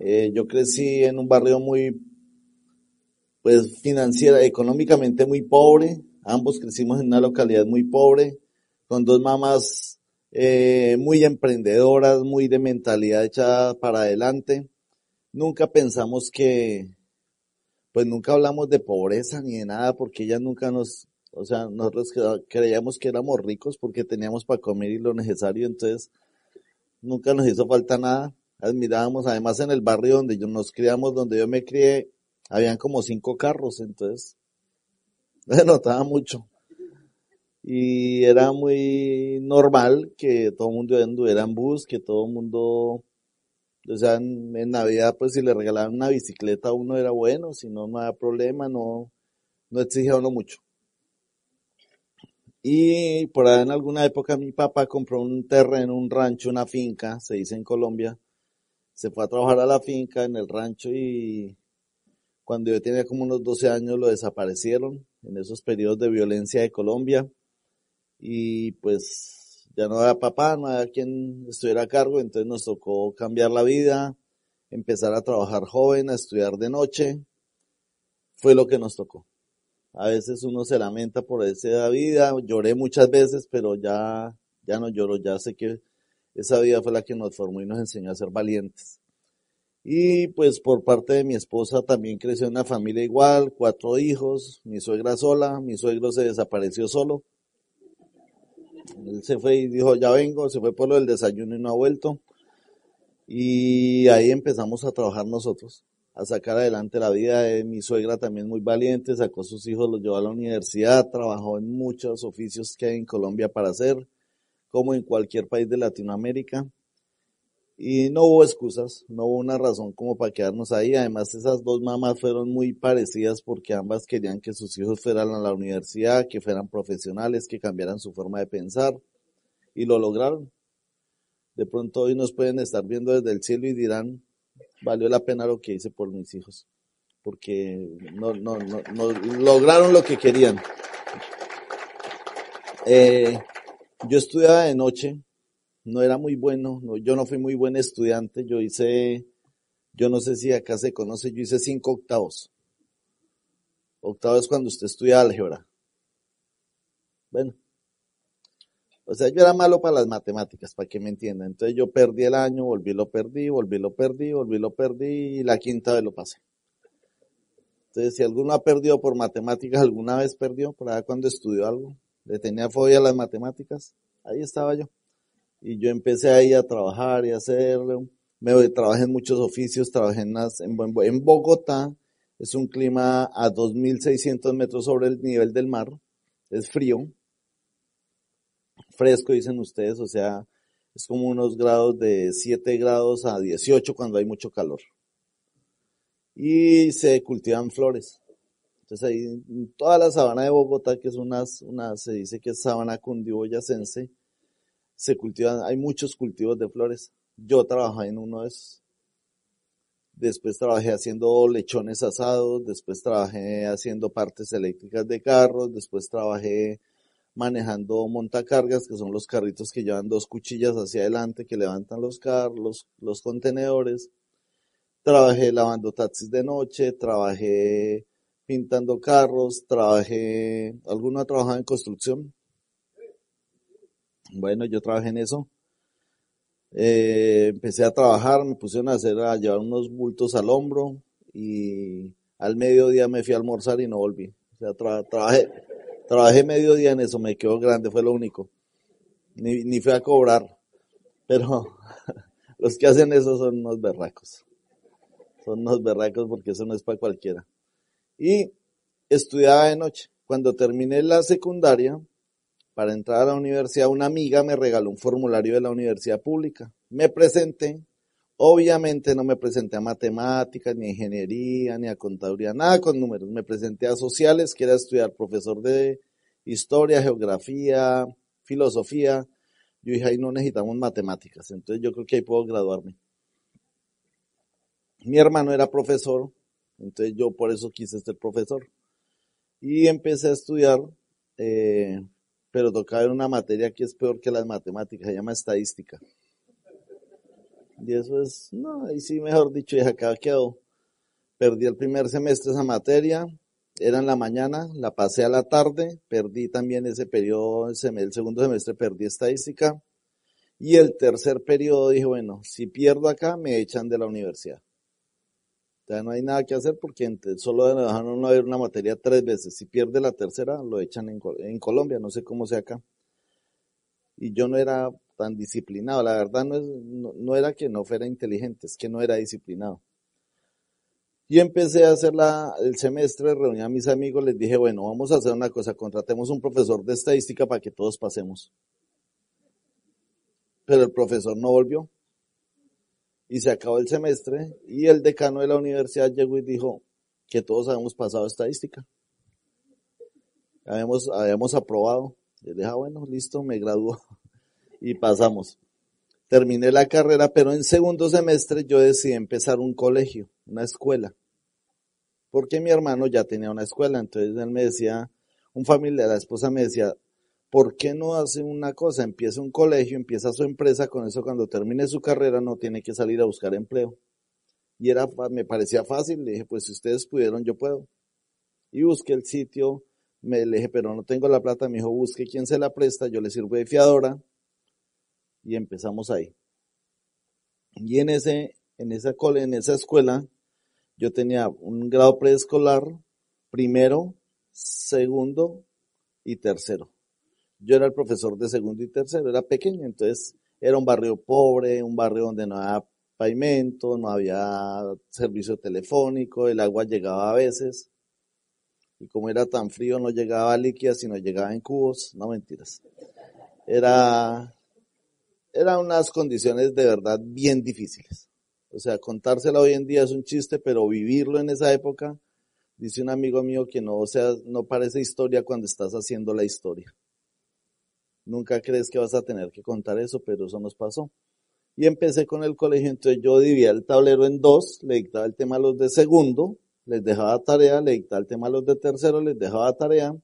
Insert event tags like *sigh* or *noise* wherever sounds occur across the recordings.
Eh, yo crecí en un barrio muy, pues financiera, económicamente muy pobre. Ambos crecimos en una localidad muy pobre, con dos mamás eh, muy emprendedoras, muy de mentalidad echada para adelante. Nunca pensamos que, pues nunca hablamos de pobreza ni de nada, porque ellas nunca nos, o sea, nosotros creíamos que éramos ricos porque teníamos para comer y lo necesario, entonces nunca nos hizo falta nada. Admirábamos, además en el barrio donde yo nos criamos, donde yo me crié, habían como cinco carros, entonces *laughs* se notaba mucho y era muy normal que todo el mundo anduviera en bus, que todo el mundo, o sea, en, Navidad pues si le regalaban una bicicleta a uno era bueno, si no, no había problema, no, no exigía uno mucho. Y por ahí en alguna época mi papá compró un terreno, un rancho, una finca, se dice en Colombia, se fue a trabajar a la finca en el rancho y cuando yo tenía como unos 12 años lo desaparecieron en esos periodos de violencia de Colombia y pues ya no había papá, no había quien estuviera a cargo, entonces nos tocó cambiar la vida, empezar a trabajar joven, a estudiar de noche, fue lo que nos tocó. A veces uno se lamenta por esa vida, lloré muchas veces, pero ya, ya no lloro, ya sé que esa vida fue la que nos formó y nos enseñó a ser valientes. Y pues por parte de mi esposa también creció una familia igual, cuatro hijos, mi suegra sola, mi suegro se desapareció solo. Él se fue y dijo, ya vengo, se fue por lo del desayuno y no ha vuelto. Y ahí empezamos a trabajar nosotros, a sacar adelante la vida de mi suegra también muy valiente, sacó a sus hijos, los llevó a la universidad, trabajó en muchos oficios que hay en Colombia para hacer, como en cualquier país de Latinoamérica. Y no hubo excusas, no hubo una razón como para quedarnos ahí. Además, esas dos mamás fueron muy parecidas porque ambas querían que sus hijos fueran a la universidad, que fueran profesionales, que cambiaran su forma de pensar. Y lo lograron. De pronto hoy nos pueden estar viendo desde el cielo y dirán, valió la pena lo que hice por mis hijos. Porque no, no, no, no lograron lo que querían. Eh, yo estudiaba de noche, no era muy bueno, no, yo no fui muy buen estudiante, yo hice, yo no sé si acá se conoce, yo hice cinco octavos. Octavo es cuando usted estudia álgebra. Bueno. O sea, yo era malo para las matemáticas, para que me entiendan. Entonces yo perdí el año, volví, lo perdí, volví, lo perdí, volví, lo perdí y la quinta vez lo pasé. Entonces, si alguno ha perdido por matemáticas, alguna vez perdió, por ahí cuando estudió algo, le tenía fobia a las matemáticas, ahí estaba yo. Y yo empecé ahí a trabajar y a hacer, me trabajé en muchos oficios, trabajé en, en Bogotá, es un clima a 2.600 metros sobre el nivel del mar, es frío, fresco dicen ustedes, o sea, es como unos grados de 7 grados a 18 cuando hay mucho calor. Y se cultivan flores. Entonces ahí, en toda la sabana de Bogotá, que es una, una se dice que es sabana cundiboyacense, se cultivan, hay muchos cultivos de flores. Yo trabajé en uno de esos. Después trabajé haciendo lechones asados, después trabajé haciendo partes eléctricas de carros, después trabajé manejando montacargas, que son los carritos que llevan dos cuchillas hacia adelante, que levantan los carros, los contenedores. Trabajé lavando taxis de noche, trabajé pintando carros, trabajé, ¿alguno ha trabajado en construcción? Bueno, yo trabajé en eso. Eh, empecé a trabajar, me pusieron a hacer, a llevar unos bultos al hombro y al mediodía me fui a almorzar y no volví. O sea, trabajé, trabajé mediodía en eso, me quedó grande, fue lo único. Ni, ni fui a cobrar. Pero *laughs* los que hacen eso son unos berracos. Son unos berracos porque eso no es para cualquiera. Y estudiaba de noche. Cuando terminé la secundaria, para entrar a la universidad, una amiga me regaló un formulario de la universidad pública. Me presenté. Obviamente no me presenté a matemáticas, ni a ingeniería, ni a contaduría, nada con números. Me presenté a sociales, que era estudiar profesor de historia, geografía, filosofía. Yo dije, ahí no necesitamos matemáticas, entonces yo creo que ahí puedo graduarme. Mi hermano era profesor, entonces yo por eso quise ser profesor. Y empecé a estudiar eh, pero tocaba en una materia que es peor que las matemáticas, se llama estadística. Y eso es, no, ahí sí, mejor dicho, y acá quedó. Perdí el primer semestre esa materia, era en la mañana, la pasé a la tarde, perdí también ese periodo, el segundo semestre perdí estadística. Y el tercer periodo dije, bueno, si pierdo acá, me echan de la universidad. No hay nada que hacer porque solo dejaron ver una materia tres veces. Si pierde la tercera, lo echan en, Colombia, no sé cómo sea acá. Y yo no era tan disciplinado. La verdad no, era que no fuera inteligente, es que no era disciplinado. Y empecé a hacer la, el semestre, reuní a mis amigos, les dije, bueno, vamos a hacer una cosa, contratemos un profesor de estadística para que todos pasemos. Pero el profesor no volvió. Y se acabó el semestre y el decano de la universidad llegó y dijo que todos habíamos pasado estadística. Habíamos, habíamos aprobado. Le dije, ah, bueno, listo, me graduó *laughs* y pasamos. Terminé la carrera, pero en segundo semestre yo decidí empezar un colegio, una escuela. Porque mi hermano ya tenía una escuela, entonces él me decía, un familiar, la esposa me decía, ¿por qué no hace una cosa? Empieza un colegio, empieza su empresa, con eso cuando termine su carrera no tiene que salir a buscar empleo. Y era, me parecía fácil, le dije, pues si ustedes pudieron, yo puedo. Y busqué el sitio, me le dije, pero no tengo la plata, me dijo, busque quién se la presta, yo le sirvo de fiadora, y empezamos ahí. Y en ese, en esa en esa escuela, yo tenía un grado preescolar, primero, segundo y tercero. Yo era el profesor de segundo y tercero, era pequeño, entonces era un barrio pobre, un barrio donde no había pavimento, no había servicio telefónico, el agua llegaba a veces, y como era tan frío no llegaba líquida, sino llegaba en cubos, no mentiras. Era eran unas condiciones de verdad bien difíciles. O sea, contársela hoy en día es un chiste, pero vivirlo en esa época, dice un amigo mío que no, o sea, no parece historia cuando estás haciendo la historia. Nunca crees que vas a tener que contar eso, pero eso nos pasó. Y empecé con el colegio, entonces yo dividía el tablero en dos, le dictaba el tema a los de segundo, les dejaba tarea, le dictaba el tema a los de tercero, les dejaba tarea,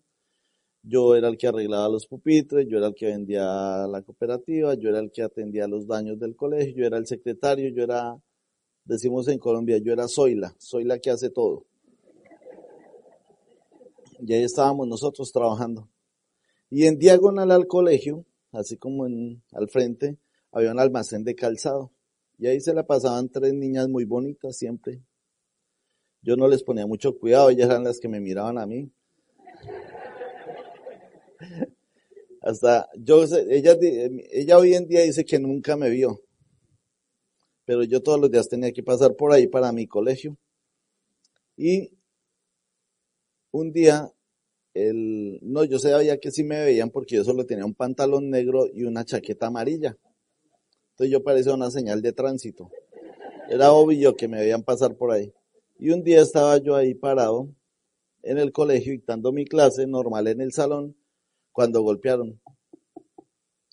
yo era el que arreglaba los pupitres, yo era el que vendía la cooperativa, yo era el que atendía los daños del colegio, yo era el secretario, yo era, decimos en Colombia, yo era Zoila, soy la que hace todo. Y ahí estábamos nosotros trabajando. Y en diagonal al colegio, así como en, al frente, había un almacén de calzado. Y ahí se la pasaban tres niñas muy bonitas siempre. Yo no les ponía mucho cuidado, ellas eran las que me miraban a mí. *laughs* Hasta yo, ella, ella hoy en día dice que nunca me vio, pero yo todos los días tenía que pasar por ahí para mi colegio. Y un día, el, no, yo sabía que sí me veían porque yo solo tenía un pantalón negro y una chaqueta amarilla. Entonces yo parecía una señal de tránsito. Era obvio que me veían pasar por ahí. Y un día estaba yo ahí parado en el colegio dictando mi clase normal en el salón cuando golpearon.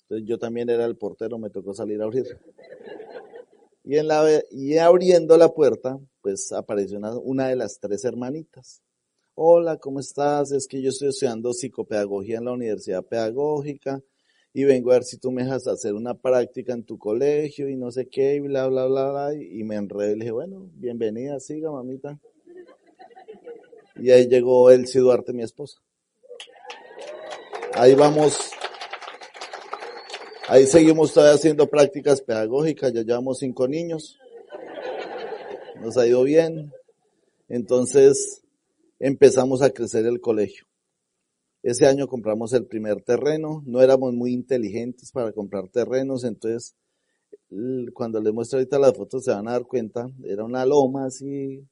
Entonces yo también era el portero, me tocó salir a abrir. Y, en la, y abriendo la puerta, pues apareció una, una de las tres hermanitas. Hola, ¿cómo estás? Es que yo estoy estudiando psicopedagogía en la Universidad Pedagógica y vengo a ver si tú me dejas hacer una práctica en tu colegio y no sé qué y bla, bla, bla, bla. Y me enredé y le dije, bueno, bienvenida, siga, mamita. Y ahí llegó Elsie Duarte, mi esposa. Ahí vamos, ahí seguimos todavía haciendo prácticas pedagógicas, ya llevamos cinco niños, nos ha ido bien, entonces empezamos a crecer el colegio. Ese año compramos el primer terreno, no éramos muy inteligentes para comprar terrenos, entonces cuando les muestro ahorita las fotos se van a dar cuenta, era una loma así,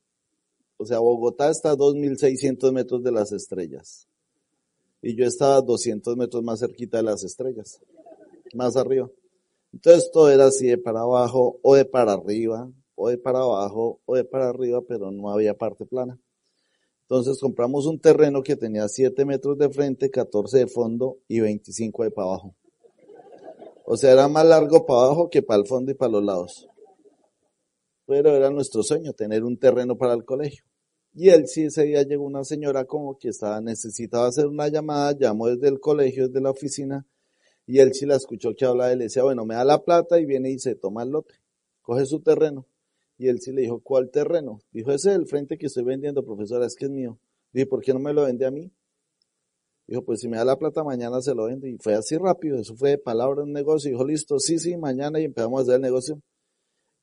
o sea, Bogotá está a 2.600 metros de las estrellas y yo estaba 200 metros más cerquita de las estrellas, más arriba. Entonces todo era así de para abajo o de para arriba, o de para abajo o de para arriba, pero no había parte plana. Entonces compramos un terreno que tenía 7 metros de frente, 14 de fondo y 25 de para abajo. O sea, era más largo para abajo que para el fondo y para los lados. Pero era nuestro sueño, tener un terreno para el colegio. Y él sí, ese día llegó una señora como que estaba, necesitaba hacer una llamada, llamó desde el colegio, desde la oficina, y él sí la escuchó que hablaba, y le decía, bueno, me da la plata y viene y se toma el lote. coge su terreno. Y él sí le dijo, ¿cuál terreno? Dijo, ese es el frente que estoy vendiendo, profesora, es que es mío. Dije, ¿por qué no me lo vende a mí? Dijo, pues si me da la plata mañana se lo vende. Y fue así rápido, eso fue de palabra un negocio. Dijo, listo, sí, sí, mañana y empezamos a hacer el negocio.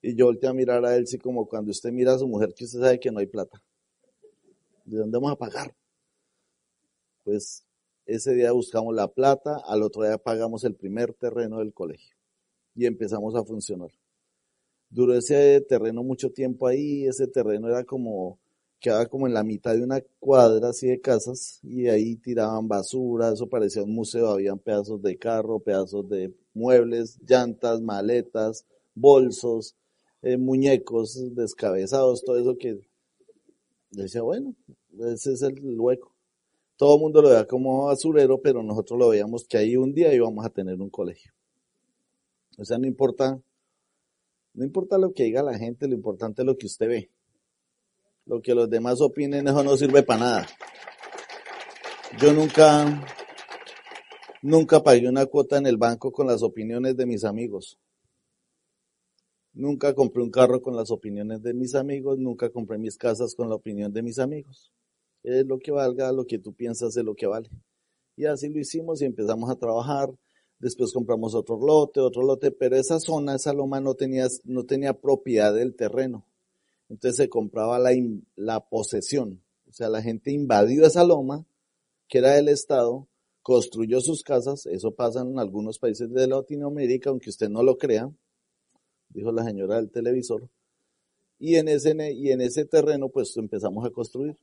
Y yo volteé a mirar a él, sí, como cuando usted mira a su mujer que usted sabe que no hay plata. ¿De dónde vamos a pagar? Pues ese día buscamos la plata, al otro día pagamos el primer terreno del colegio y empezamos a funcionar. Duró ese terreno mucho tiempo ahí, ese terreno era como, quedaba como en la mitad de una cuadra así de casas y ahí tiraban basura, eso parecía un museo, habían pedazos de carro, pedazos de muebles, llantas, maletas, bolsos, eh, muñecos descabezados, todo eso que decía, bueno, ese es el hueco todo el mundo lo veía como basurero, pero nosotros lo veíamos que ahí un día íbamos a tener un colegio. O sea, no importa, no importa lo que diga la gente, lo importante es lo que usted ve. Lo que los demás opinen, eso no sirve para nada. Yo nunca, nunca pagué una cuota en el banco con las opiniones de mis amigos. Nunca compré un carro con las opiniones de mis amigos, nunca compré mis casas con la opinión de mis amigos es lo que valga lo que tú piensas de lo que vale. Y así lo hicimos y empezamos a trabajar. Después compramos otro lote, otro lote, pero esa zona, esa loma no tenía, no tenía propiedad del terreno. Entonces se compraba la, la posesión. O sea, la gente invadió esa loma, que era del Estado, construyó sus casas. Eso pasa en algunos países de Latinoamérica, aunque usted no lo crea, dijo la señora del televisor. Y en ese, y en ese terreno, pues empezamos a construir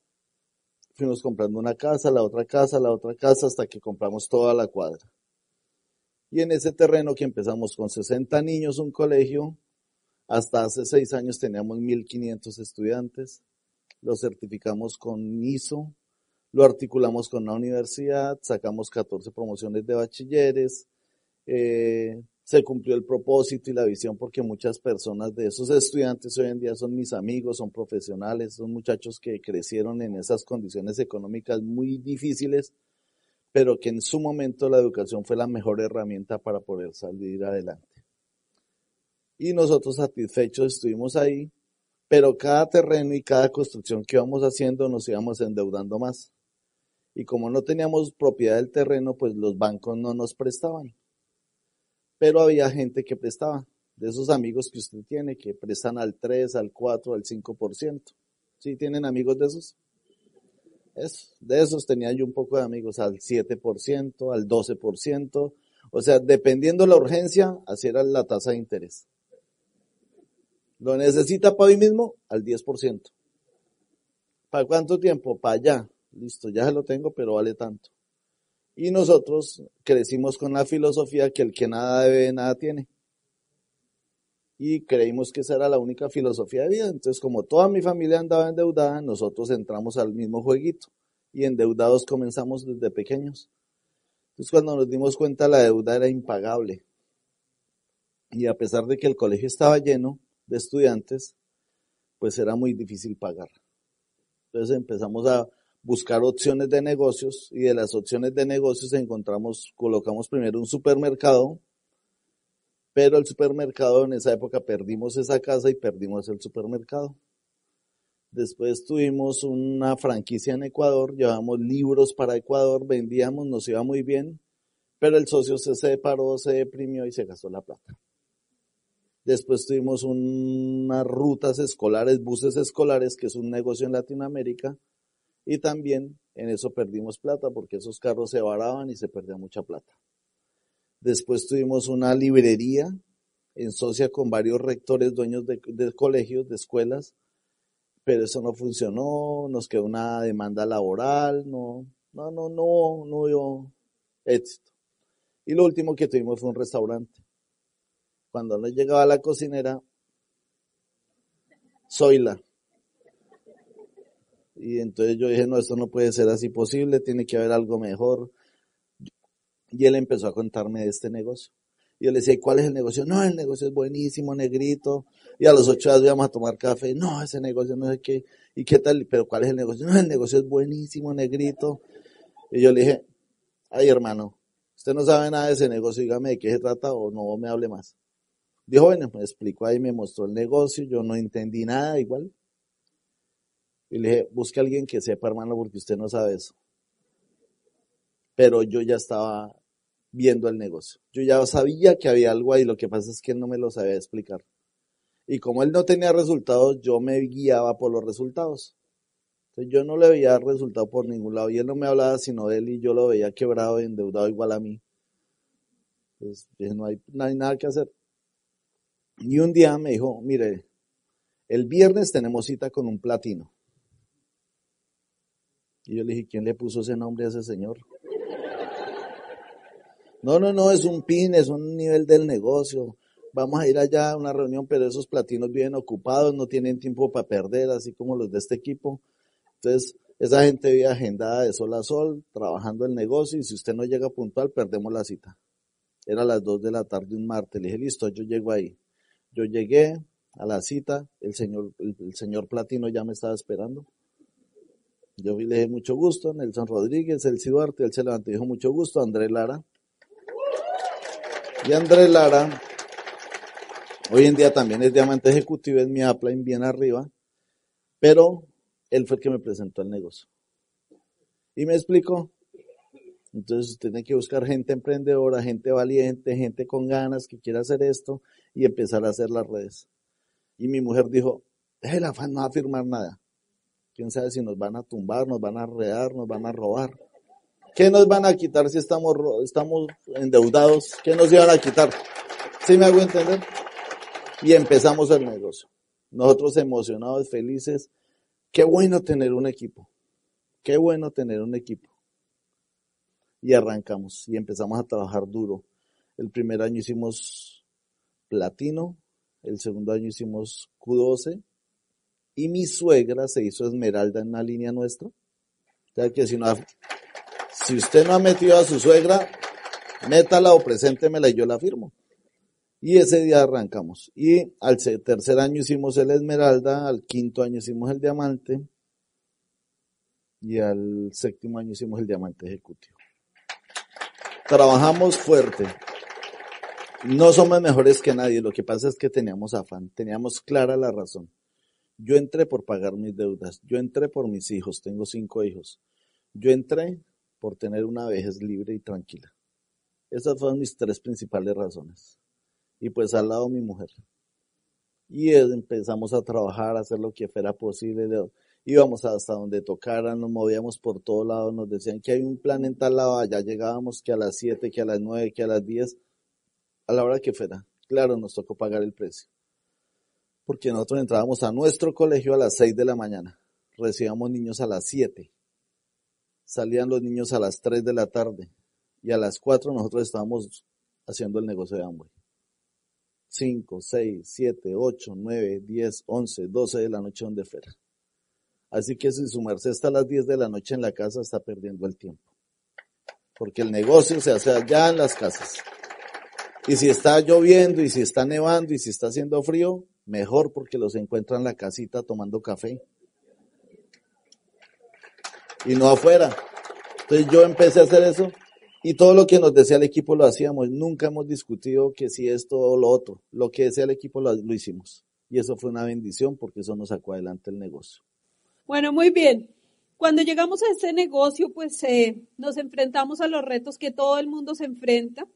fuimos comprando una casa, la otra casa, la otra casa, hasta que compramos toda la cuadra. Y en ese terreno que empezamos con 60 niños, un colegio, hasta hace seis años teníamos 1.500 estudiantes, lo certificamos con ISO, lo articulamos con la universidad, sacamos 14 promociones de bachilleres, eh, se cumplió el propósito y la visión porque muchas personas de esos estudiantes hoy en día son mis amigos, son profesionales, son muchachos que crecieron en esas condiciones económicas muy difíciles, pero que en su momento la educación fue la mejor herramienta para poder salir adelante. Y nosotros satisfechos estuvimos ahí, pero cada terreno y cada construcción que íbamos haciendo nos íbamos endeudando más. Y como no teníamos propiedad del terreno, pues los bancos no nos prestaban pero había gente que prestaba, de esos amigos que usted tiene, que prestan al 3, al 4, al 5%. ¿Sí tienen amigos de esos? De esos tenía yo un poco de amigos al 7%, al 12%. O sea, dependiendo la urgencia, así era la tasa de interés. ¿Lo necesita para hoy mismo? Al 10%. ¿Para cuánto tiempo? Para allá. Listo, ya lo tengo, pero vale tanto. Y nosotros crecimos con la filosofía que el que nada debe, nada tiene. Y creímos que esa era la única filosofía de vida. Entonces, como toda mi familia andaba endeudada, nosotros entramos al mismo jueguito. Y endeudados comenzamos desde pequeños. Entonces, cuando nos dimos cuenta, la deuda era impagable. Y a pesar de que el colegio estaba lleno de estudiantes, pues era muy difícil pagar. Entonces empezamos a buscar opciones de negocios y de las opciones de negocios encontramos, colocamos primero un supermercado, pero el supermercado en esa época perdimos esa casa y perdimos el supermercado. Después tuvimos una franquicia en Ecuador, llevamos libros para Ecuador, vendíamos, nos iba muy bien, pero el socio se separó, se deprimió y se gastó la plata. Después tuvimos unas rutas escolares, buses escolares, que es un negocio en Latinoamérica, y también en eso perdimos plata porque esos carros se varaban y se perdía mucha plata. Después tuvimos una librería en socia con varios rectores, dueños de, colegios, de escuelas, pero eso no funcionó, nos quedó una demanda laboral, no, no, no, no, no hubo éxito. Y lo último que tuvimos fue un restaurante. Cuando nos llegaba la cocinera, Zoila, y entonces yo dije, no, esto no puede ser así posible, tiene que haber algo mejor. Y él empezó a contarme de este negocio. Y yo le decía, ¿cuál es el negocio? No, el negocio es buenísimo, negrito. Y a los ocho días íbamos a tomar café. No, ese negocio no sé qué. ¿Y qué tal? ¿Pero cuál es el negocio? No, el negocio es buenísimo, negrito. Y yo le dije, ay hermano, usted no sabe nada de ese negocio, dígame de qué se trata o no me hable más. Dijo, bueno, me explicó ahí, me mostró el negocio, yo no entendí nada igual. Y le dije, busque a alguien que sepa, hermano, porque usted no sabe eso. Pero yo ya estaba viendo el negocio. Yo ya sabía que había algo ahí, lo que pasa es que él no me lo sabía explicar. Y como él no tenía resultados, yo me guiaba por los resultados. Entonces yo no le veía resultado por ningún lado y él no me hablaba sino de él y yo lo veía quebrado endeudado igual a mí. Entonces dije, no hay, no hay nada que hacer. Y un día me dijo, mire, el viernes tenemos cita con un platino. Y yo le dije, ¿quién le puso ese nombre a ese señor? No, no, no, es un pin, es un nivel del negocio. Vamos a ir allá a una reunión, pero esos platinos vienen ocupados, no tienen tiempo para perder, así como los de este equipo. Entonces, esa gente vive agendada de sol a sol, trabajando el negocio, y si usted no llega puntual, perdemos la cita. Era a las 2 de la tarde un martes. Le dije, listo, yo llego ahí. Yo llegué a la cita, el señor, el, señor Platino ya me estaba esperando. Yo le dije mucho gusto, Nelson Rodríguez, el Duarte, él se levantó y dijo mucho gusto, André Lara. Y André Lara, hoy en día también es diamante ejecutivo, es mi upline bien arriba, pero él fue el que me presentó el negocio. Y me explicó. Entonces tiene que buscar gente emprendedora, gente valiente, gente con ganas que quiera hacer esto y empezar a hacer las redes. Y mi mujer dijo, el afán no va a firmar nada. Quién sabe si nos van a tumbar, nos van a redar, nos van a robar. ¿Qué nos van a quitar si estamos, estamos endeudados? ¿Qué nos iban a quitar? ¿Sí me hago entender? Y empezamos el negocio. Nosotros emocionados, felices. Qué bueno tener un equipo. Qué bueno tener un equipo. Y arrancamos y empezamos a trabajar duro. El primer año hicimos platino, el segundo año hicimos Q12 y mi suegra se hizo esmeralda en la línea nuestra. O que si, no si usted no ha metido a su suegra, métala o preséntemela y yo la firmo. Y ese día arrancamos. Y al tercer año hicimos el esmeralda, al quinto año hicimos el diamante y al séptimo año hicimos el diamante ejecutivo. Trabajamos fuerte. No somos mejores que nadie, lo que pasa es que teníamos afán, teníamos clara la razón. Yo entré por pagar mis deudas, yo entré por mis hijos, tengo cinco hijos. Yo entré por tener una vejez libre y tranquila. Esas fueron mis tres principales razones. Y pues al lado mi mujer. Y empezamos a trabajar, a hacer lo que fuera posible. Íbamos hasta donde tocaran, nos movíamos por todo lado, nos decían que hay un plan en tal lado, allá llegábamos que a las siete, que a las nueve, que a las diez a la hora que fuera. Claro, nos tocó pagar el precio. Porque nosotros entrábamos a nuestro colegio a las 6 de la mañana. Recibíamos niños a las 7. Salían los niños a las 3 de la tarde. Y a las 4 nosotros estábamos haciendo el negocio de Amway. 5, 6, 7, 8, 9, 10, 11, 12 de la noche donde fuera. Así que si sumarse hasta las 10 de la noche en la casa está perdiendo el tiempo. Porque el negocio se hace allá en las casas. Y si está lloviendo, y si está nevando, y si está haciendo frío, mejor porque los encuentran en la casita tomando café. Y no afuera. Entonces yo empecé a hacer eso y todo lo que nos decía el equipo lo hacíamos. Nunca hemos discutido que si esto o lo otro. Lo que decía el equipo lo, hicimos. Y eso fue una bendición porque eso nos sacó adelante el negocio. Bueno, muy bien. Cuando llegamos a este negocio, pues eh, nos enfrentamos a los retos que todo el mundo se enfrenta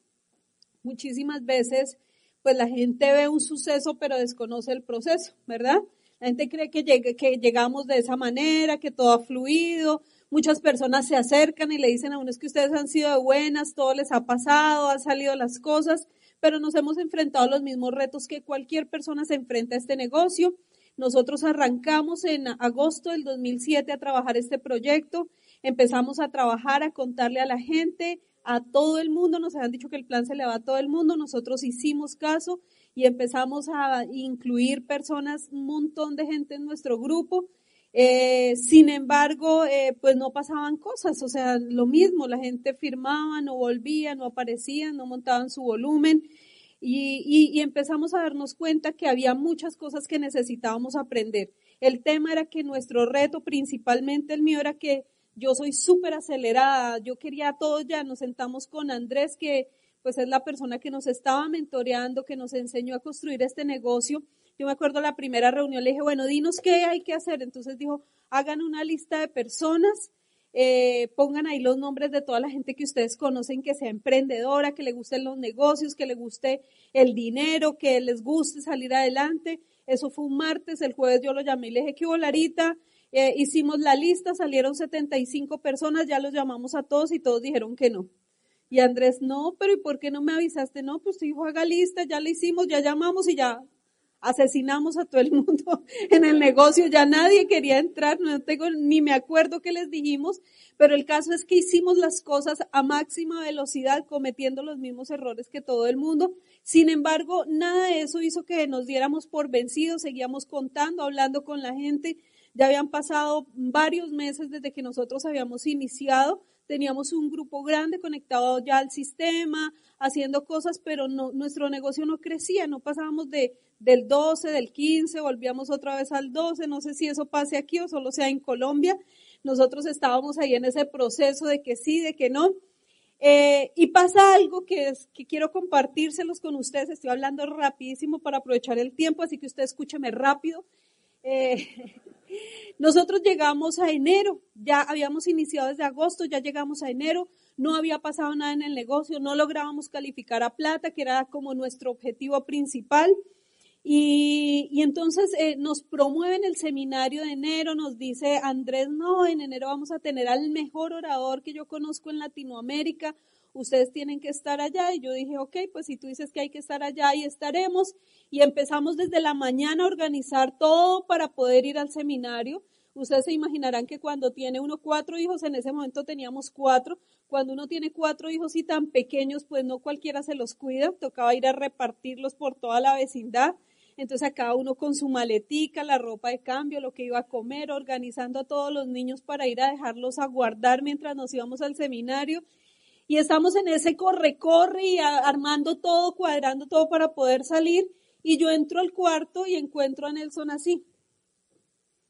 muchísimas veces pues la gente ve un suceso pero desconoce el proceso, ¿verdad? La gente cree que, que llegamos de esa manera, que todo ha fluido. Muchas personas se acercan y le dicen a uno que ustedes han sido de buenas, todo les ha pasado, han salido las cosas, pero nos hemos enfrentado a los mismos retos que cualquier persona se enfrenta a este negocio. Nosotros arrancamos en agosto del 2007 a trabajar este proyecto, empezamos a trabajar, a contarle a la gente, a todo el mundo, nos habían dicho que el plan se le va a todo el mundo, nosotros hicimos caso y empezamos a incluir personas, un montón de gente en nuestro grupo. Eh, sin embargo, eh, pues no pasaban cosas, o sea, lo mismo, la gente firmaba, no volvía, no aparecían, no montaban su volumen. Y, y, empezamos a darnos cuenta que había muchas cosas que necesitábamos aprender. El tema era que nuestro reto, principalmente el mío, era que yo soy súper acelerada, yo quería todo ya, nos sentamos con Andrés que pues es la persona que nos estaba mentoreando, que nos enseñó a construir este negocio. Yo me acuerdo la primera reunión, le dije, bueno, dinos qué hay que hacer. Entonces dijo, hagan una lista de personas, eh, pongan ahí los nombres de toda la gente que ustedes conocen que sea emprendedora, que le gusten los negocios, que le guste el dinero, que les guste salir adelante. Eso fue un martes, el jueves yo lo llamé y le dije, ¿qué volarita? Eh, hicimos la lista, salieron 75 personas, ya los llamamos a todos y todos dijeron que no. Y Andrés, no, pero ¿y por qué no me avisaste? No, pues tu hijo haga lista, ya le hicimos, ya llamamos y ya asesinamos a todo el mundo *laughs* en el negocio, ya nadie quería entrar, no tengo ni me acuerdo qué les dijimos, pero el caso es que hicimos las cosas a máxima velocidad, cometiendo los mismos errores que todo el mundo. Sin embargo, nada de eso hizo que nos diéramos por vencidos, seguíamos contando, hablando con la gente, ya habían pasado varios meses desde que nosotros habíamos iniciado. Teníamos un grupo grande conectado ya al sistema, haciendo cosas, pero no, nuestro negocio no crecía, no pasábamos de, del 12, del 15, volvíamos otra vez al 12, no sé si eso pase aquí o solo sea en Colombia. Nosotros estábamos ahí en ese proceso de que sí, de que no. Eh, y pasa algo que, es, que quiero compartírselos con ustedes. Estoy hablando rapidísimo para aprovechar el tiempo, así que usted escúcheme rápido. Eh, *laughs* nosotros llegamos a enero, ya habíamos iniciado desde agosto, ya llegamos a enero, no había pasado nada en el negocio, no lográbamos calificar a plata, que era como nuestro objetivo principal. Y, entonces eh, nos promueven el seminario de enero, nos dice Andrés, no, en enero vamos a tener al mejor orador que yo conozco en Latinoamérica, ustedes tienen que estar allá. Y yo dije, ok, pues si tú dices que hay que estar allá, ahí estaremos. Y empezamos desde la mañana a organizar todo para poder ir al seminario. Ustedes se imaginarán que cuando tiene uno cuatro hijos, en ese momento teníamos cuatro, cuando uno tiene cuatro hijos y tan pequeños, pues no cualquiera se los cuida, tocaba ir a repartirlos por toda la vecindad. Entonces a cada uno con su maletica, la ropa de cambio, lo que iba a comer, organizando a todos los niños para ir a dejarlos a guardar mientras nos íbamos al seminario y estamos en ese corre-corre y armando todo, cuadrando todo para poder salir. Y yo entro al cuarto y encuentro a Nelson así.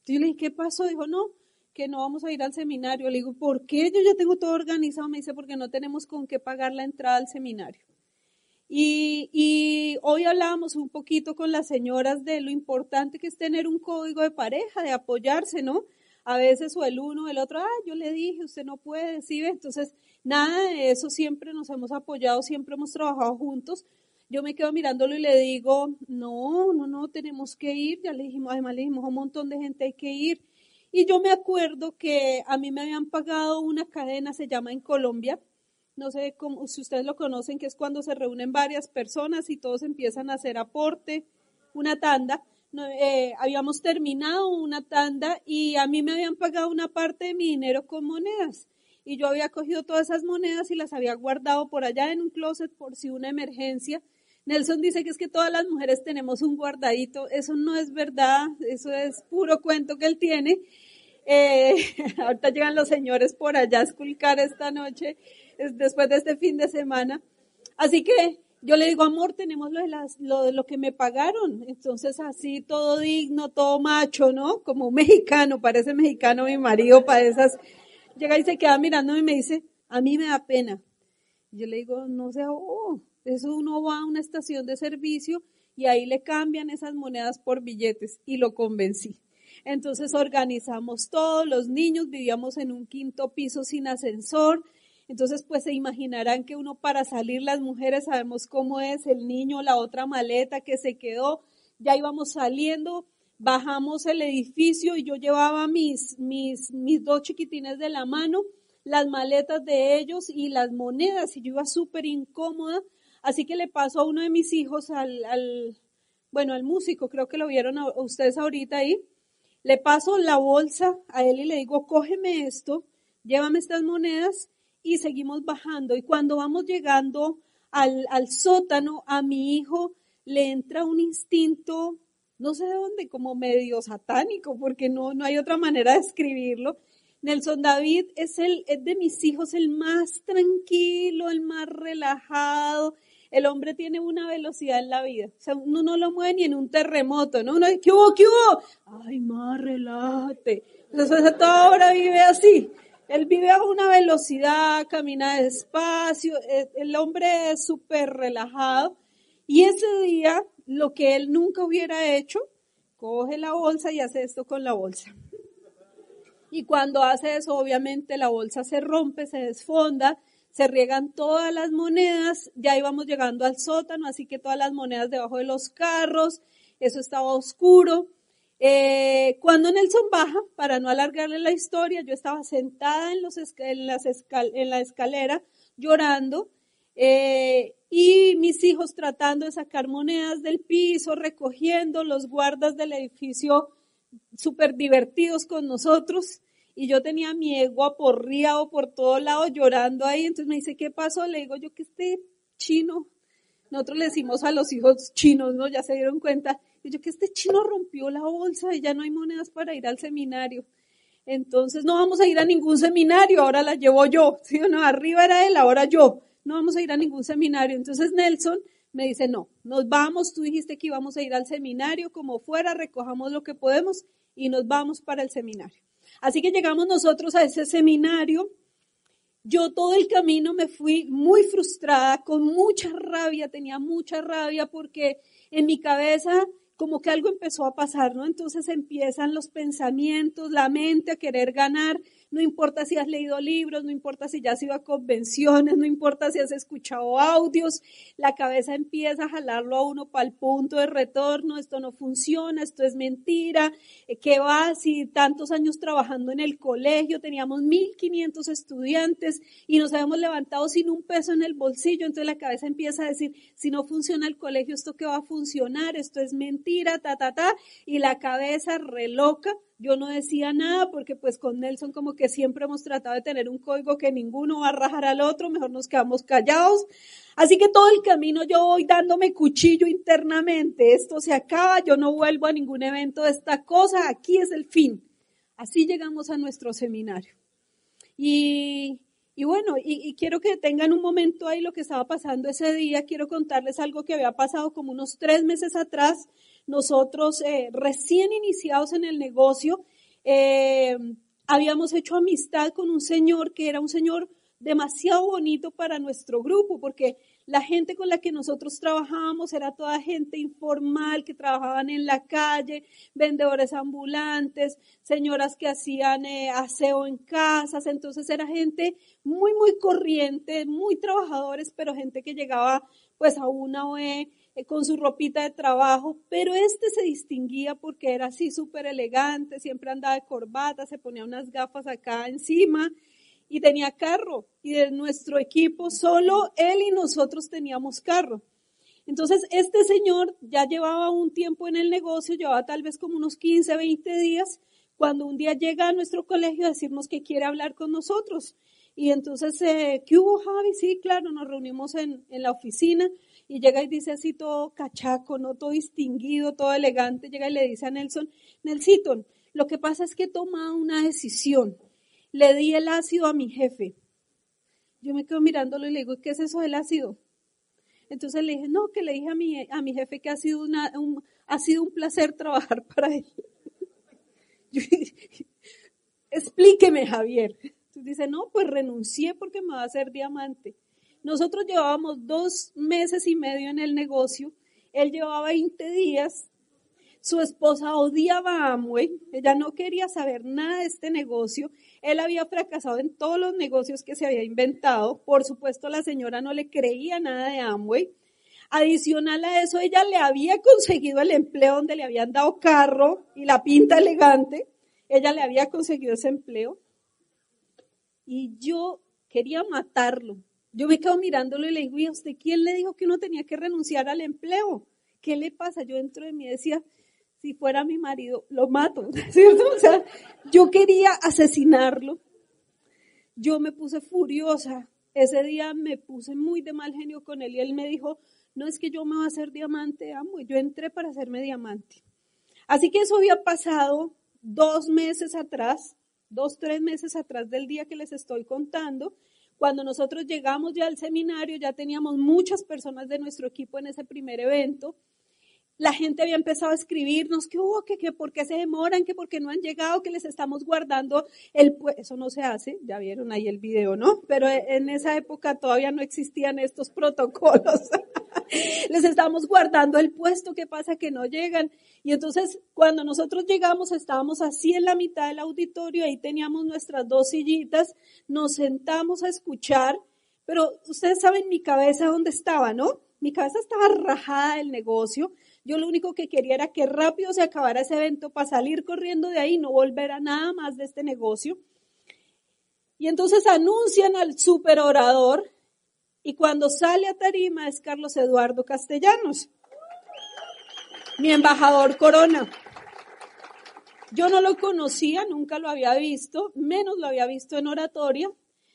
Yo le dije, ¿qué pasó? Dijo, no, que no vamos a ir al seminario. Le digo, ¿por qué? Yo ya tengo todo organizado. Me dice, porque no tenemos con qué pagar la entrada al seminario. Y, y, hoy hablábamos un poquito con las señoras de lo importante que es tener un código de pareja, de apoyarse, ¿no? A veces o el uno o el otro, ah, yo le dije, usted no puede, ¿sí? Entonces, Nada de eso, siempre nos hemos apoyado, siempre hemos trabajado juntos. Yo me quedo mirándolo y le digo, no, no, no, tenemos que ir. Ya le dijimos, además le dijimos a un montón de gente hay que ir. Y yo me acuerdo que a mí me habían pagado una cadena, se llama en Colombia, no sé cómo, si ustedes lo conocen, que es cuando se reúnen varias personas y todos empiezan a hacer aporte, una tanda. Eh, habíamos terminado una tanda y a mí me habían pagado una parte de mi dinero con monedas y yo había cogido todas esas monedas y las había guardado por allá en un closet por si una emergencia. Nelson dice que es que todas las mujeres tenemos un guardadito. Eso no es verdad, eso es puro cuento que él tiene. Eh, *laughs* ahorita llegan los señores por allá a esculcar esta noche, después de este fin de semana. Así que yo le digo, amor, tenemos lo de, las, lo de lo que me pagaron. Entonces así, todo digno, todo macho, ¿no? Como mexicano, parece mexicano mi marido para esas llega y se queda mirándome y me dice, a mí me da pena. yo le digo, no sé, oh, eso uno va a una estación de servicio y ahí le cambian esas monedas por billetes y lo convencí. Entonces organizamos todo, los niños vivíamos en un quinto piso sin ascensor, entonces pues se imaginarán que uno para salir las mujeres sabemos cómo es el niño, la otra maleta que se quedó, ya íbamos saliendo, bajamos el edificio y yo llevaba mis, mis, mis dos chiquitines de la mano, las maletas de ellos y las monedas y yo iba súper incómoda. Así que le paso a uno de mis hijos, al, al, bueno, al músico, creo que lo vieron a, ustedes ahorita ahí. Le paso la bolsa a él y le digo, cógeme esto, llévame estas monedas y seguimos bajando. Y cuando vamos llegando al, al sótano, a mi hijo le entra un instinto no sé de dónde, como medio satánico, porque no, no hay otra manera de escribirlo. Nelson David es, el, es de mis hijos el más tranquilo, el más relajado. El hombre tiene una velocidad en la vida. O sea, uno no lo mueve ni en un terremoto, ¿no? Uno dice, ¿qué hubo, qué hubo? Ay, más relájate. Entonces, toda hora vive así. Él vive a una velocidad, camina despacio, e, el hombre es súper relajado. Y ese día, lo que él nunca hubiera hecho, coge la bolsa y hace esto con la bolsa. Y cuando hace eso, obviamente la bolsa se rompe, se desfonda, se riegan todas las monedas, ya íbamos llegando al sótano, así que todas las monedas debajo de los carros, eso estaba oscuro. Eh, cuando Nelson baja, para no alargarle la historia, yo estaba sentada en, los en, la escalera llorando eh, y mis hijos tratando de sacar monedas del piso, recogiendo los guardas del edificio súper divertidos con nosotros. Y yo tenía mi ego aporriado por todo lado llorando ahí. Entonces me dice, ¿qué pasó? Le digo yo que este chino, nosotros le decimos a los hijos chinos, ¿no? Ya se dieron cuenta y que este chino rompió la bolsa y ya no hay monedas para ir al seminario. Entonces no vamos a ir a ningún seminario, ahora la llevo yo. ¿sí o no? Arriba era él, ahora yo. No vamos a ir a ningún seminario. Entonces Nelson me dice, no, nos vamos, tú dijiste que íbamos a ir al seminario, como fuera, recojamos lo que podemos y nos vamos para el seminario. Así que llegamos nosotros a ese seminario. Yo todo el camino me fui muy frustrada, con mucha rabia, tenía mucha rabia porque en mi cabeza como que algo empezó a pasar, ¿no? Entonces empiezan los pensamientos, la mente a querer ganar, no importa si has leído libros, no importa si ya has ido a convenciones, no importa si has escuchado audios, la cabeza empieza a jalarlo a uno para el punto de retorno, esto no funciona, esto es mentira, eh, ¿qué va? Si tantos años trabajando en el colegio, teníamos 1500 estudiantes y nos habíamos levantado sin un peso en el bolsillo, entonces la cabeza empieza a decir, si no funciona el colegio, ¿esto qué va a funcionar? Esto es mentira, ta, ta, ta, y la cabeza reloca yo no decía nada porque pues con Nelson como que siempre hemos tratado de tener un código que ninguno va a rajar al otro, mejor nos quedamos callados. Así que todo el camino yo voy dándome cuchillo internamente, esto se acaba, yo no vuelvo a ningún evento de esta cosa, aquí es el fin. Así llegamos a nuestro seminario. Y, y bueno, y, y, quiero que tengan un momento ahí lo que estaba pasando ese día. Quiero contarles algo que había pasado como unos tres meses atrás nosotros eh, recién iniciados en el negocio, eh, habíamos hecho amistad con un señor que era un señor demasiado bonito para nuestro grupo, porque la gente con la que nosotros trabajábamos era toda gente informal que trabajaban en la calle, vendedores ambulantes, señoras que hacían eh, aseo en casas, entonces era gente muy, muy corriente, muy trabajadores, pero gente que llegaba pues a una OE eh, con su ropita de trabajo, pero este se distinguía porque era así súper elegante, siempre andaba de corbata, se ponía unas gafas acá encima y tenía carro. Y de nuestro equipo, solo él y nosotros teníamos carro. Entonces, este señor ya llevaba un tiempo en el negocio, llevaba tal vez como unos 15, 20 días, cuando un día llega a nuestro colegio a decirnos que quiere hablar con nosotros. Y entonces, eh, ¿qué hubo, Javi? Sí, claro, nos reunimos en, en la oficina y llega y dice así todo cachaco, no todo distinguido, todo elegante, llega y le dice a Nelson, Nelsito, lo que pasa es que he tomado una decisión. Le di el ácido a mi jefe. Yo me quedo mirándolo y le digo, ¿qué es eso del ácido? Entonces le dije, no, que le dije a mi, a mi jefe que ha sido, una, un, ha sido un placer *laughs* trabajar para él. *laughs* Explíqueme, Javier. Entonces dice, no, pues renuncié porque me va a hacer diamante. Nosotros llevábamos dos meses y medio en el negocio, él llevaba 20 días, su esposa odiaba a Amway, ella no quería saber nada de este negocio, él había fracasado en todos los negocios que se había inventado, por supuesto la señora no le creía nada de Amway. Adicional a eso, ella le había conseguido el empleo donde le habían dado carro y la pinta elegante. Ella le había conseguido ese empleo. Y yo quería matarlo. Yo me quedo mirándolo y le digo, ¿y usted quién le dijo que uno tenía que renunciar al empleo? ¿Qué le pasa? Yo dentro de mí decía, si fuera mi marido, lo mato, *laughs* ¿cierto? O sea, yo quería asesinarlo. Yo me puse furiosa. Ese día me puse muy de mal genio con él y él me dijo, no es que yo me voy a hacer diamante, amo. Yo entré para hacerme diamante. Así que eso había pasado dos meses atrás, dos, tres meses atrás del día que les estoy contando. Cuando nosotros llegamos ya al seminario, ya teníamos muchas personas de nuestro equipo en ese primer evento. La gente había empezado a escribirnos que, hubo, que, que por qué se demoran, que por qué no han llegado, que les estamos guardando el eso no se hace, ya vieron ahí el video, ¿no? Pero en esa época todavía no existían estos protocolos. *laughs* les estamos guardando el puesto, ¿qué pasa que no llegan? Y entonces cuando nosotros llegamos estábamos así en la mitad del auditorio, ahí teníamos nuestras dos sillitas, nos sentamos a escuchar, pero ustedes saben mi cabeza dónde estaba, ¿no? Mi cabeza estaba rajada del negocio, yo lo único que quería era que rápido se acabara ese evento para salir corriendo de ahí no volver a nada más de este negocio. Y entonces anuncian al super orador y cuando sale a tarima es Carlos Eduardo Castellanos, mi embajador Corona. Yo no lo conocía, nunca lo había visto, menos lo había visto en oratoria.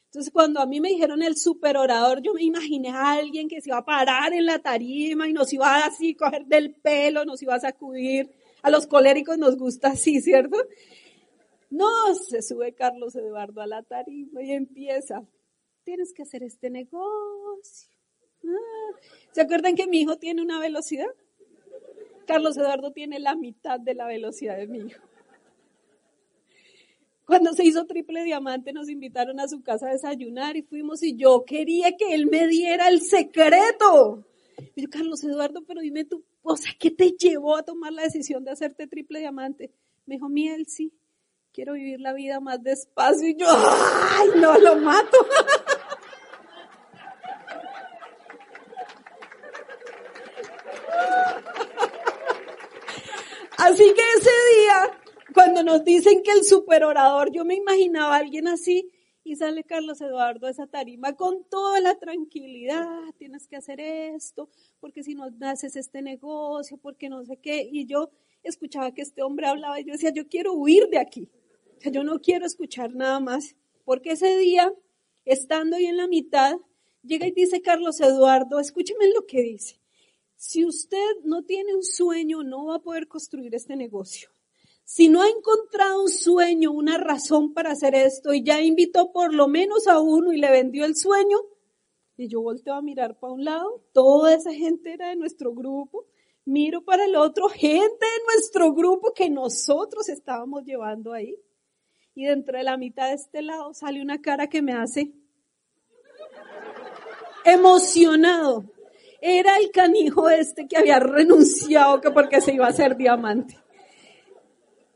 Entonces, cuando a mí me dijeron el super orador, yo me imaginé a alguien que se iba a parar en la tarima y nos iba a así coger del pelo, nos iba a sacudir. A los coléricos nos gusta así, ¿cierto? No, se sube Carlos Eduardo a la tarima y empieza. Tienes que hacer este negocio. Ah, ¿Se acuerdan que mi hijo tiene una velocidad? Carlos Eduardo tiene la mitad de la velocidad de mi hijo. Cuando se hizo triple diamante nos invitaron a su casa a desayunar y fuimos y yo quería que él me diera el secreto. Y yo, Carlos Eduardo, pero dime tú, o sea, ¿qué te llevó a tomar la decisión de hacerte triple diamante? Me dijo, miel, sí, quiero vivir la vida más despacio. Y yo, ay, no, lo mato. *laughs* Así que ese día cuando nos dicen que el superorador, yo me imaginaba a alguien así y sale Carlos Eduardo a esa tarima con toda la tranquilidad, tienes que hacer esto, porque si no haces este negocio, porque no sé qué. Y yo escuchaba que este hombre hablaba y yo decía, yo quiero huir de aquí. Yo no quiero escuchar nada más. Porque ese día, estando ahí en la mitad, llega y dice Carlos Eduardo, escúcheme lo que dice. Si usted no tiene un sueño, no va a poder construir este negocio. Si no ha encontrado un sueño, una razón para hacer esto y ya invitó por lo menos a uno y le vendió el sueño, y yo volteo a mirar para un lado, toda esa gente era de nuestro grupo, miro para el otro, gente de nuestro grupo que nosotros estábamos llevando ahí. Y dentro de la mitad de este lado sale una cara que me hace emocionado. Era el canijo este que había renunciado que porque se iba a hacer diamante.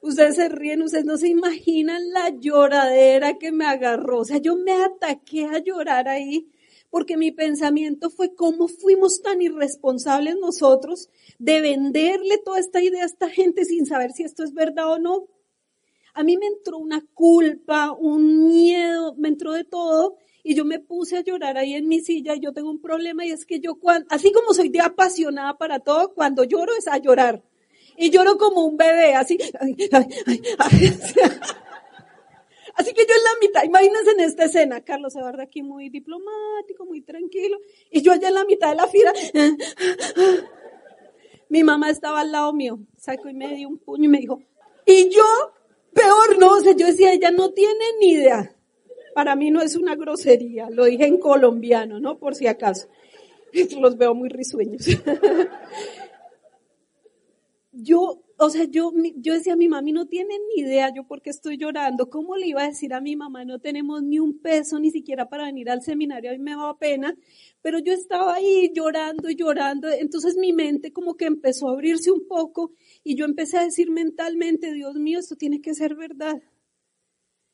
Ustedes se ríen, ustedes no se imaginan la lloradera que me agarró. O sea, yo me ataqué a llorar ahí porque mi pensamiento fue cómo fuimos tan irresponsables nosotros de venderle toda esta idea a esta gente sin saber si esto es verdad o no. A mí me entró una culpa, un miedo, me entró de todo y yo me puse a llorar ahí en mi silla. Yo tengo un problema y es que yo, así como soy de apasionada para todo, cuando lloro es a llorar y lloro como un bebé, así. *laughs* Así que yo en la mitad, imagínense en esta escena, Carlos Eduardo aquí muy diplomático, muy tranquilo, y yo allá en la mitad de la fila, *laughs* mi mamá estaba al lado mío, sacó y me dio un puño y me dijo, y yo, peor no, o sea, yo decía, ella no tiene ni idea. Para mí no es una grosería, lo dije en colombiano, ¿no? Por si acaso. *laughs* Los veo muy risueños yo, o sea, yo, yo decía, mi mami no tiene ni idea yo por qué estoy llorando. ¿Cómo le iba a decir a mi mamá, no tenemos ni un peso ni siquiera para venir al seminario? A mí me daba pena, pero yo estaba ahí llorando y llorando. Entonces mi mente como que empezó a abrirse un poco y yo empecé a decir mentalmente, Dios mío, esto tiene que ser verdad.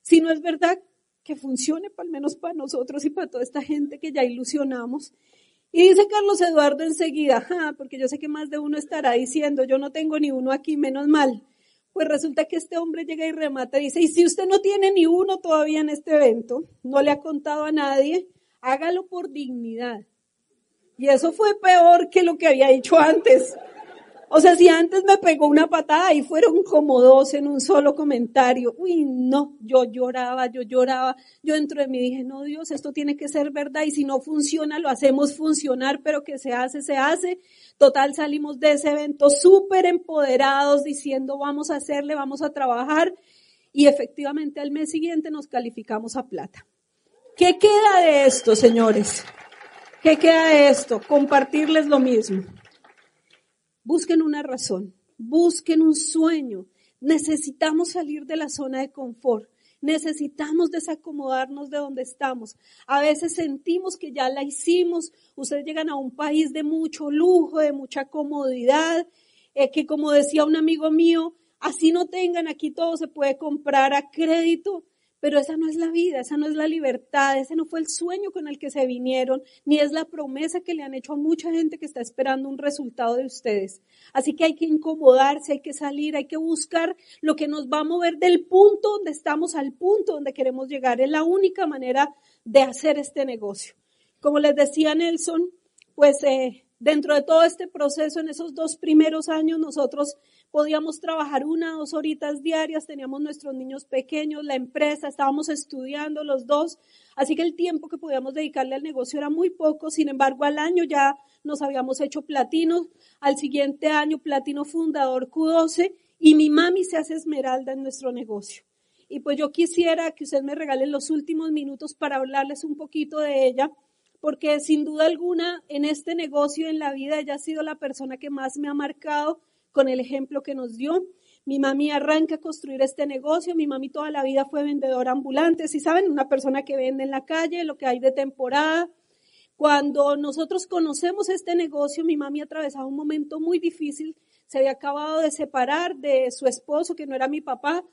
Si no es verdad, que funcione, al menos para nosotros y para toda esta gente que ya ilusionamos. Y dice Carlos Eduardo enseguida, porque yo sé que más de uno estará diciendo, yo no tengo ni uno aquí, menos mal. Pues resulta que este hombre llega y remata y dice, y si usted no tiene ni uno todavía en este evento, no le ha contado a nadie, hágalo por dignidad. Y eso fue peor que lo que había dicho antes. O sea, si antes me pegó una patada y fueron como dos en un solo comentario, uy, no, yo lloraba, yo lloraba, yo dentro de mí dije, no Dios, esto tiene que ser verdad y si no funciona, lo hacemos funcionar, pero que se hace, se hace. Total, salimos de ese evento súper empoderados diciendo, vamos a hacerle, vamos a trabajar y efectivamente al mes siguiente nos calificamos a plata. ¿Qué queda de esto, señores? ¿Qué queda de esto? Compartirles lo mismo. Busquen una razón, busquen un sueño. Necesitamos salir de la zona de confort. Necesitamos desacomodarnos de donde estamos. A veces sentimos que ya la hicimos. Ustedes llegan a un país de mucho lujo, de mucha comodidad, eh, que como decía un amigo mío, así no tengan, aquí todo se puede comprar a crédito. Pero esa no es la vida, esa no es la libertad, ese no fue el sueño con el que se vinieron, ni es la promesa que le han hecho a mucha gente que está esperando un resultado de ustedes. Así que hay que incomodarse, hay que salir, hay que buscar lo que nos va a mover del punto donde estamos al punto donde queremos llegar. Es la única manera de hacer este negocio. Como les decía Nelson, pues eh, dentro de todo este proceso, en esos dos primeros años, nosotros podíamos trabajar una dos horitas diarias, teníamos nuestros niños pequeños, la empresa, estábamos estudiando los dos, así que el tiempo que podíamos dedicarle al negocio era muy poco, sin embargo al año ya nos habíamos hecho platino, al siguiente año platino fundador Q12 y mi mami se hace esmeralda en nuestro negocio. Y pues yo quisiera que usted me regale los últimos minutos para hablarles un poquito de ella, porque sin duda alguna en este negocio, en la vida, ella ha sido la persona que más me ha marcado con el ejemplo que nos dio. Mi mami arranca a construir este negocio, mi mami toda la vida fue vendedora ambulante, si saben, una persona que vende en la calle, lo que hay de temporada. Cuando nosotros conocemos este negocio, mi mami atravesaba un momento muy difícil, se había acabado de separar de su esposo, que no era mi papá,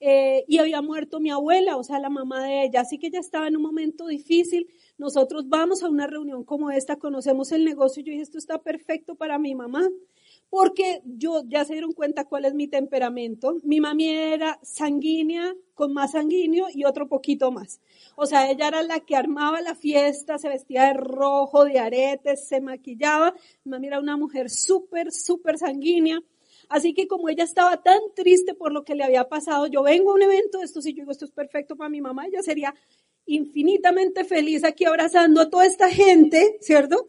eh, y había muerto mi abuela, o sea, la mamá de ella, así que ella estaba en un momento difícil. Nosotros vamos a una reunión como esta, conocemos el negocio, yo dije, esto está perfecto para mi mamá porque yo ya se dieron cuenta cuál es mi temperamento. Mi mami era sanguínea, con más sanguíneo y otro poquito más. O sea, ella era la que armaba la fiesta, se vestía de rojo, de aretes, se maquillaba. Mi mami era una mujer súper, súper sanguínea. Así que como ella estaba tan triste por lo que le había pasado, yo vengo a un evento de estos y yo digo, esto es perfecto para mi mamá, ella sería infinitamente feliz aquí abrazando a toda esta gente, ¿cierto?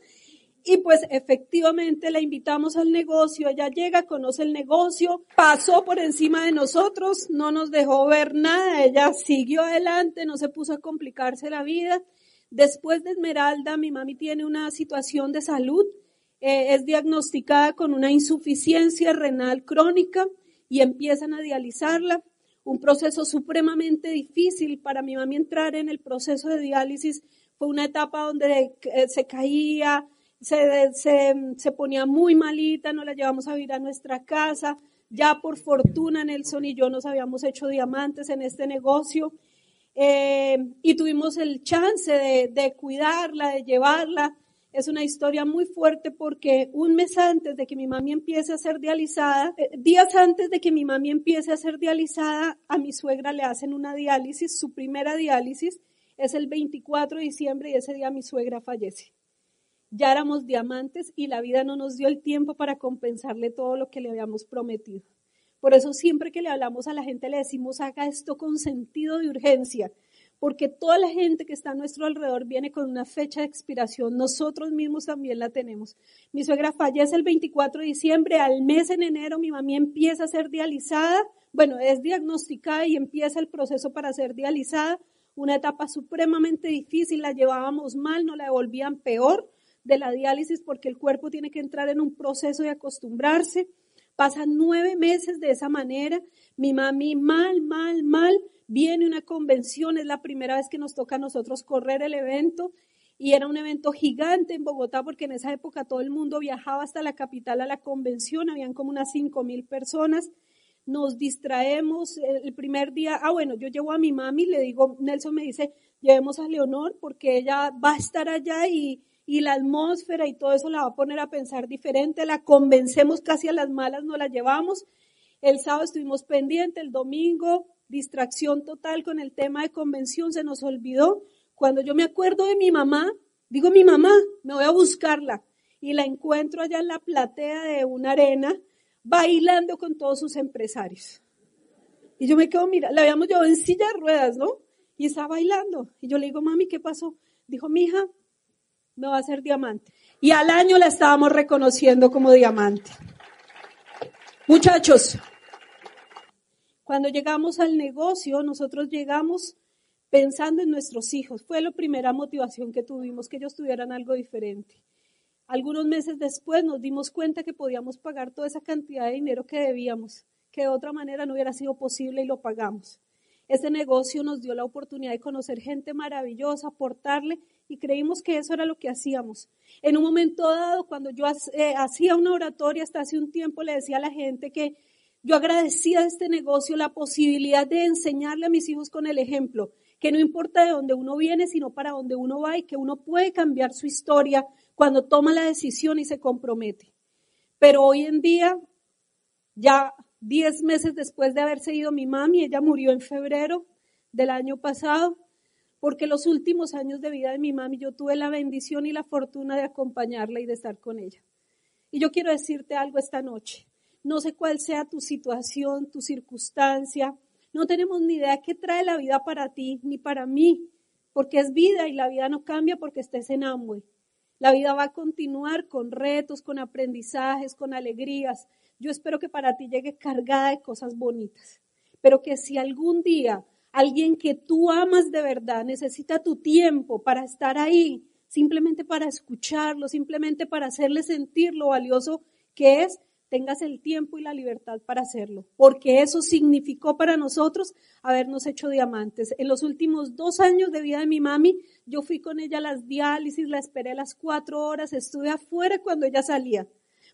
Y pues efectivamente la invitamos al negocio, ella llega, conoce el negocio, pasó por encima de nosotros, no nos dejó ver nada, ella siguió adelante, no se puso a complicarse la vida. Después de Esmeralda, mi mami tiene una situación de salud, eh, es diagnosticada con una insuficiencia renal crónica y empiezan a dializarla. Un proceso supremamente difícil para mi mami entrar en el proceso de diálisis. Fue una etapa donde eh, se caía, se, se, se ponía muy malita, nos la llevamos a vivir a nuestra casa. Ya por fortuna Nelson y yo nos habíamos hecho diamantes en este negocio eh, y tuvimos el chance de, de cuidarla, de llevarla. Es una historia muy fuerte porque un mes antes de que mi mami empiece a ser dializada, eh, días antes de que mi mami empiece a ser dializada, a mi suegra le hacen una diálisis, su primera diálisis es el 24 de diciembre y ese día mi suegra fallece ya éramos diamantes y la vida no nos dio el tiempo para compensarle todo lo que le habíamos prometido. Por eso siempre que le hablamos a la gente le decimos haga esto con sentido de urgencia, porque toda la gente que está a nuestro alrededor viene con una fecha de expiración, nosotros mismos también la tenemos. Mi suegra fallece el 24 de diciembre, al mes en enero mi mamá empieza a ser dializada, bueno, es diagnosticada y empieza el proceso para ser dializada, una etapa supremamente difícil, la llevábamos mal, no la devolvían peor, de la diálisis porque el cuerpo tiene que entrar en un proceso de acostumbrarse. Pasan nueve meses de esa manera. Mi mami mal, mal, mal. Viene una convención, es la primera vez que nos toca a nosotros correr el evento y era un evento gigante en Bogotá porque en esa época todo el mundo viajaba hasta la capital a la convención, habían como unas cinco mil personas. Nos distraemos el primer día. Ah, bueno, yo llevo a mi mami, le digo, Nelson me dice, llevemos a Leonor porque ella va a estar allá y, y la atmósfera y todo eso la va a poner a pensar diferente, la convencemos casi a las malas, no la llevamos. El sábado estuvimos pendientes, el domingo, distracción total con el tema de convención, se nos olvidó. Cuando yo me acuerdo de mi mamá, digo mi mamá, me voy a buscarla y la encuentro allá en la platea de una arena bailando con todos sus empresarios. Y yo me quedo, mira, la habíamos llevado en silla de ruedas, ¿no? Y estaba bailando. Y yo le digo, mami, ¿qué pasó? Dijo, mi no va a ser diamante. Y al año la estábamos reconociendo como diamante. Muchachos, cuando llegamos al negocio, nosotros llegamos pensando en nuestros hijos. Fue la primera motivación que tuvimos, que ellos tuvieran algo diferente. Algunos meses después nos dimos cuenta que podíamos pagar toda esa cantidad de dinero que debíamos, que de otra manera no hubiera sido posible y lo pagamos. Ese negocio nos dio la oportunidad de conocer gente maravillosa, aportarle y creímos que eso era lo que hacíamos. En un momento dado, cuando yo eh, hacía una oratoria hasta hace un tiempo, le decía a la gente que yo agradecía de este negocio la posibilidad de enseñarle a mis hijos con el ejemplo, que no importa de dónde uno viene, sino para dónde uno va y que uno puede cambiar su historia cuando toma la decisión y se compromete. Pero hoy en día, ya diez meses después de haberse ido mi mami, ella murió en febrero del año pasado, porque los últimos años de vida de mi mami yo tuve la bendición y la fortuna de acompañarla y de estar con ella. Y yo quiero decirte algo esta noche. No sé cuál sea tu situación, tu circunstancia. No tenemos ni idea qué trae la vida para ti ni para mí, porque es vida y la vida no cambia porque estés en Amway. La vida va a continuar con retos, con aprendizajes, con alegrías. Yo espero que para ti llegue cargada de cosas bonitas, pero que si algún día alguien que tú amas de verdad necesita tu tiempo para estar ahí, simplemente para escucharlo, simplemente para hacerle sentir lo valioso que es, tengas el tiempo y la libertad para hacerlo, porque eso significó para nosotros habernos hecho diamantes. En los últimos dos años de vida de mi mami, yo fui con ella a las diálisis, la esperé las cuatro horas, estuve afuera cuando ella salía,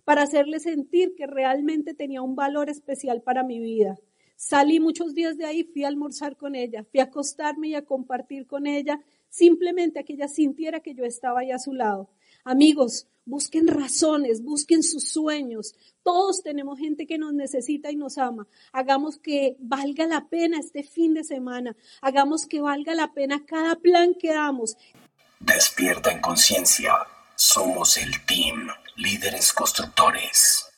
para hacerle sentir que realmente tenía un valor especial para mi vida. Salí muchos días de ahí, fui a almorzar con ella, fui a acostarme y a compartir con ella, simplemente a que ella sintiera que yo estaba ahí a su lado. Amigos, busquen razones, busquen sus sueños. Todos tenemos gente que nos necesita y nos ama. Hagamos que valga la pena este fin de semana. Hagamos que valga la pena cada plan que damos. Despierta en conciencia. Somos el team, líderes constructores.